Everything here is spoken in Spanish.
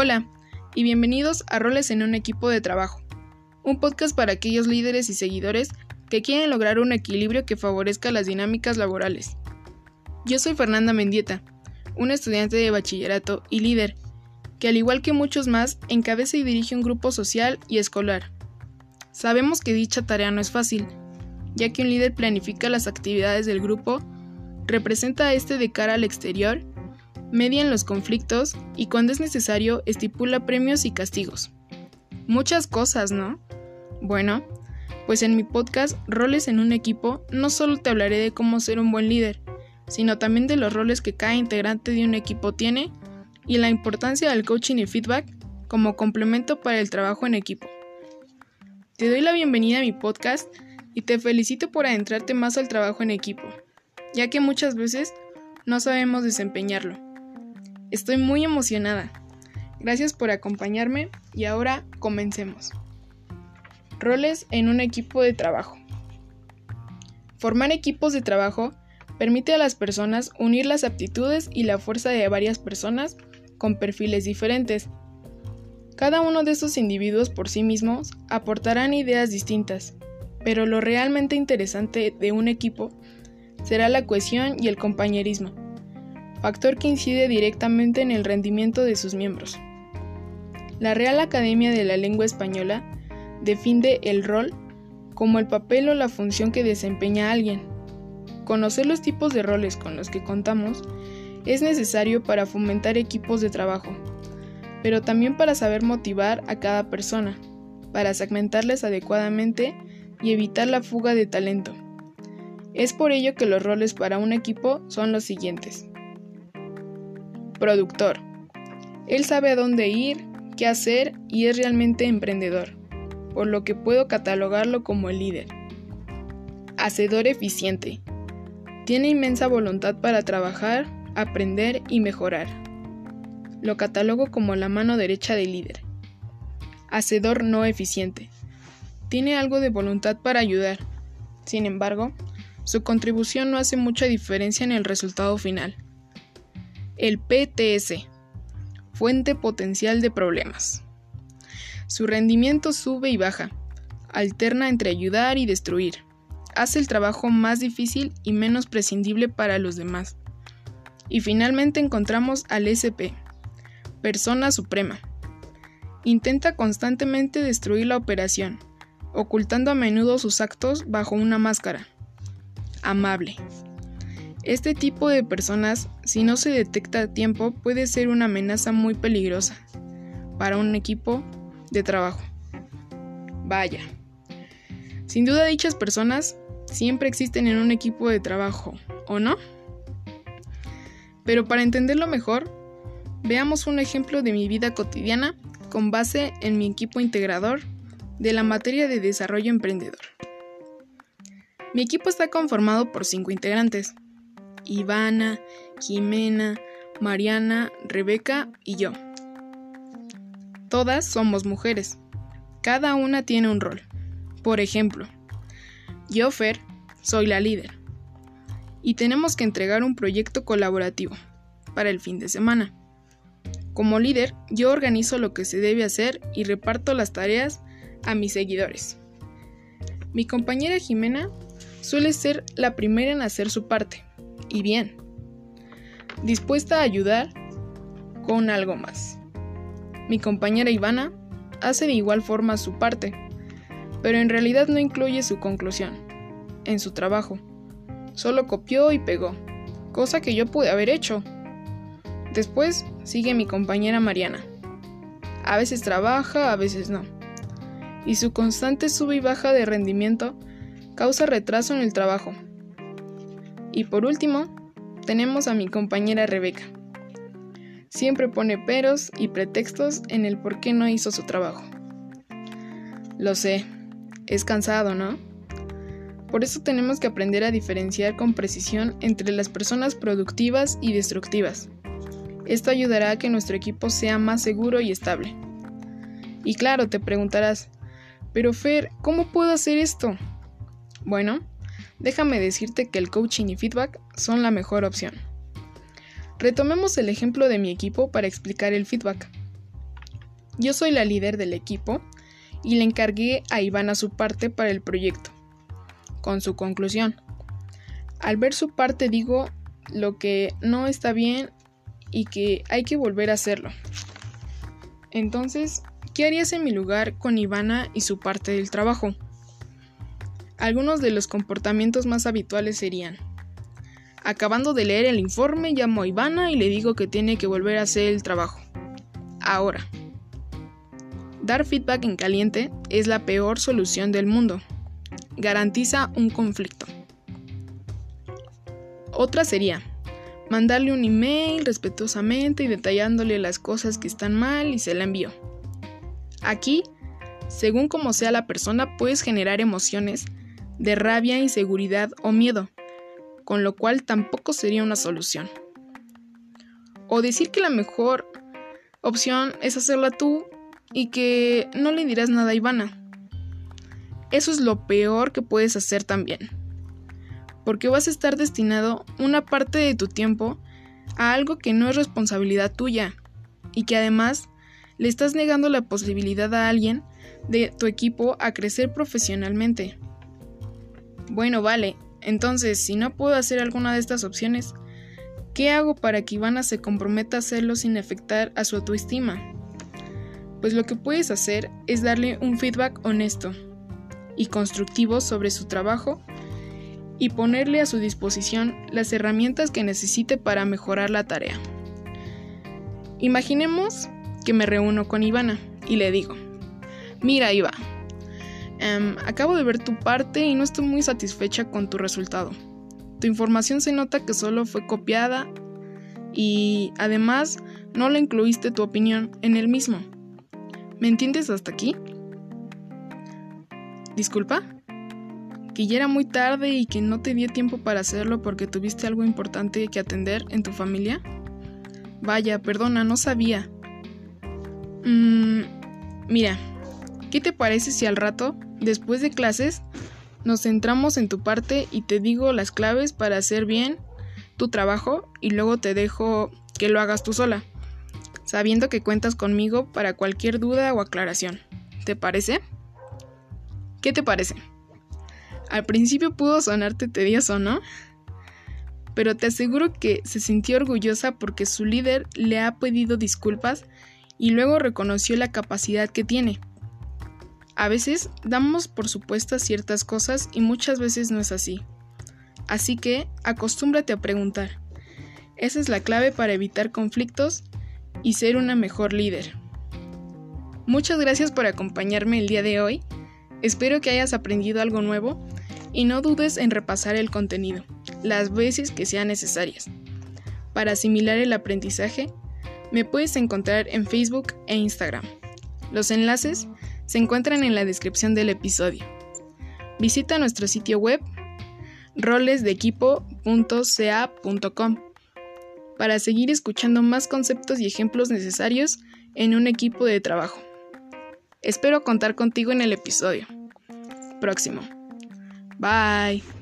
Hola y bienvenidos a Roles en un equipo de trabajo, un podcast para aquellos líderes y seguidores que quieren lograr un equilibrio que favorezca las dinámicas laborales. Yo soy Fernanda Mendieta, una estudiante de bachillerato y líder, que al igual que muchos más encabeza y dirige un grupo social y escolar. Sabemos que dicha tarea no es fácil, ya que un líder planifica las actividades del grupo, representa a este de cara al exterior median los conflictos y cuando es necesario estipula premios y castigos. Muchas cosas, ¿no? Bueno, pues en mi podcast Roles en un equipo no solo te hablaré de cómo ser un buen líder, sino también de los roles que cada integrante de un equipo tiene y la importancia del coaching y feedback como complemento para el trabajo en equipo. Te doy la bienvenida a mi podcast y te felicito por adentrarte más al trabajo en equipo, ya que muchas veces no sabemos desempeñarlo. Estoy muy emocionada. Gracias por acompañarme y ahora comencemos. Roles en un equipo de trabajo. Formar equipos de trabajo permite a las personas unir las aptitudes y la fuerza de varias personas con perfiles diferentes. Cada uno de estos individuos por sí mismos aportarán ideas distintas, pero lo realmente interesante de un equipo será la cohesión y el compañerismo factor que incide directamente en el rendimiento de sus miembros. La Real Academia de la Lengua Española define el rol como el papel o la función que desempeña alguien. Conocer los tipos de roles con los que contamos es necesario para fomentar equipos de trabajo, pero también para saber motivar a cada persona, para segmentarles adecuadamente y evitar la fuga de talento. Es por ello que los roles para un equipo son los siguientes. Productor. Él sabe a dónde ir, qué hacer y es realmente emprendedor, por lo que puedo catalogarlo como el líder. Hacedor eficiente. Tiene inmensa voluntad para trabajar, aprender y mejorar. Lo catalogo como la mano derecha del líder. Hacedor no eficiente. Tiene algo de voluntad para ayudar. Sin embargo, su contribución no hace mucha diferencia en el resultado final. El PTS, fuente potencial de problemas. Su rendimiento sube y baja, alterna entre ayudar y destruir, hace el trabajo más difícil y menos prescindible para los demás. Y finalmente encontramos al SP, persona suprema. Intenta constantemente destruir la operación, ocultando a menudo sus actos bajo una máscara. Amable. Este tipo de personas, si no se detecta a tiempo, puede ser una amenaza muy peligrosa para un equipo de trabajo. Vaya. Sin duda dichas personas siempre existen en un equipo de trabajo, ¿o no? Pero para entenderlo mejor, veamos un ejemplo de mi vida cotidiana con base en mi equipo integrador de la materia de desarrollo emprendedor. Mi equipo está conformado por cinco integrantes, Ivana, Jimena, Mariana, Rebeca y yo. Todas somos mujeres. Cada una tiene un rol. Por ejemplo, yo, Fer, soy la líder. Y tenemos que entregar un proyecto colaborativo para el fin de semana. Como líder, yo organizo lo que se debe hacer y reparto las tareas a mis seguidores. Mi compañera Jimena suele ser la primera en hacer su parte, y bien, dispuesta a ayudar con algo más. Mi compañera Ivana hace de igual forma su parte, pero en realidad no incluye su conclusión en su trabajo. Solo copió y pegó, cosa que yo pude haber hecho. Después sigue mi compañera Mariana. A veces trabaja, a veces no. Y su constante sube y baja de rendimiento causa retraso en el trabajo y por último, tenemos a mi compañera Rebeca. Siempre pone peros y pretextos en el por qué no hizo su trabajo. Lo sé, es cansado, ¿no? Por eso tenemos que aprender a diferenciar con precisión entre las personas productivas y destructivas. Esto ayudará a que nuestro equipo sea más seguro y estable. Y claro, te preguntarás, pero Fer, ¿cómo puedo hacer esto? Bueno, déjame decirte que el coaching y feedback son la mejor opción. Retomemos el ejemplo de mi equipo para explicar el feedback. Yo soy la líder del equipo y le encargué a Ivana su parte para el proyecto, con su conclusión. Al ver su parte digo lo que no está bien y que hay que volver a hacerlo. Entonces, ¿qué harías en mi lugar con Ivana y su parte del trabajo? Algunos de los comportamientos más habituales serían Acabando de leer el informe, llamo a Ivana y le digo que tiene que volver a hacer el trabajo. Ahora, dar feedback en caliente es la peor solución del mundo. Garantiza un conflicto. Otra sería mandarle un email respetuosamente y detallándole las cosas que están mal y se la envío. Aquí, según como sea la persona, puedes generar emociones de rabia, inseguridad o miedo, con lo cual tampoco sería una solución. O decir que la mejor opción es hacerla tú y que no le dirás nada a Ivana. Eso es lo peor que puedes hacer también porque vas a estar destinado una parte de tu tiempo a algo que no es responsabilidad tuya y que además le estás negando la posibilidad a alguien de tu equipo a crecer profesionalmente. Bueno, vale, entonces si no puedo hacer alguna de estas opciones, ¿qué hago para que Ivana se comprometa a hacerlo sin afectar a su autoestima? Pues lo que puedes hacer es darle un feedback honesto y constructivo sobre su trabajo y ponerle a su disposición las herramientas que necesite para mejorar la tarea. Imaginemos que me reúno con Ivana y le digo, mira Iva, em, acabo de ver tu parte y no estoy muy satisfecha con tu resultado. Tu información se nota que solo fue copiada y además no le incluiste tu opinión en el mismo. ¿Me entiendes hasta aquí? ¿Disculpa? que ya era muy tarde y que no te dio tiempo para hacerlo porque tuviste algo importante que atender en tu familia? Vaya, perdona, no sabía. Mmm, mira, ¿qué te parece si al rato, después de clases, nos centramos en tu parte y te digo las claves para hacer bien tu trabajo y luego te dejo que lo hagas tú sola, sabiendo que cuentas conmigo para cualquier duda o aclaración. ¿Te parece? ¿Qué te parece? Al principio pudo sonarte tedioso, ¿no? Pero te aseguro que se sintió orgullosa porque su líder le ha pedido disculpas y luego reconoció la capacidad que tiene. A veces damos por supuestas ciertas cosas y muchas veces no es así. Así que acostúmbrate a preguntar. Esa es la clave para evitar conflictos y ser una mejor líder. Muchas gracias por acompañarme el día de hoy. Espero que hayas aprendido algo nuevo y no dudes en repasar el contenido las veces que sean necesarias. Para asimilar el aprendizaje, me puedes encontrar en Facebook e Instagram. Los enlaces se encuentran en la descripción del episodio. Visita nuestro sitio web rolesdeequipo.ca.com para seguir escuchando más conceptos y ejemplos necesarios en un equipo de trabajo. Espero contar contigo en el episodio próximo. Bye.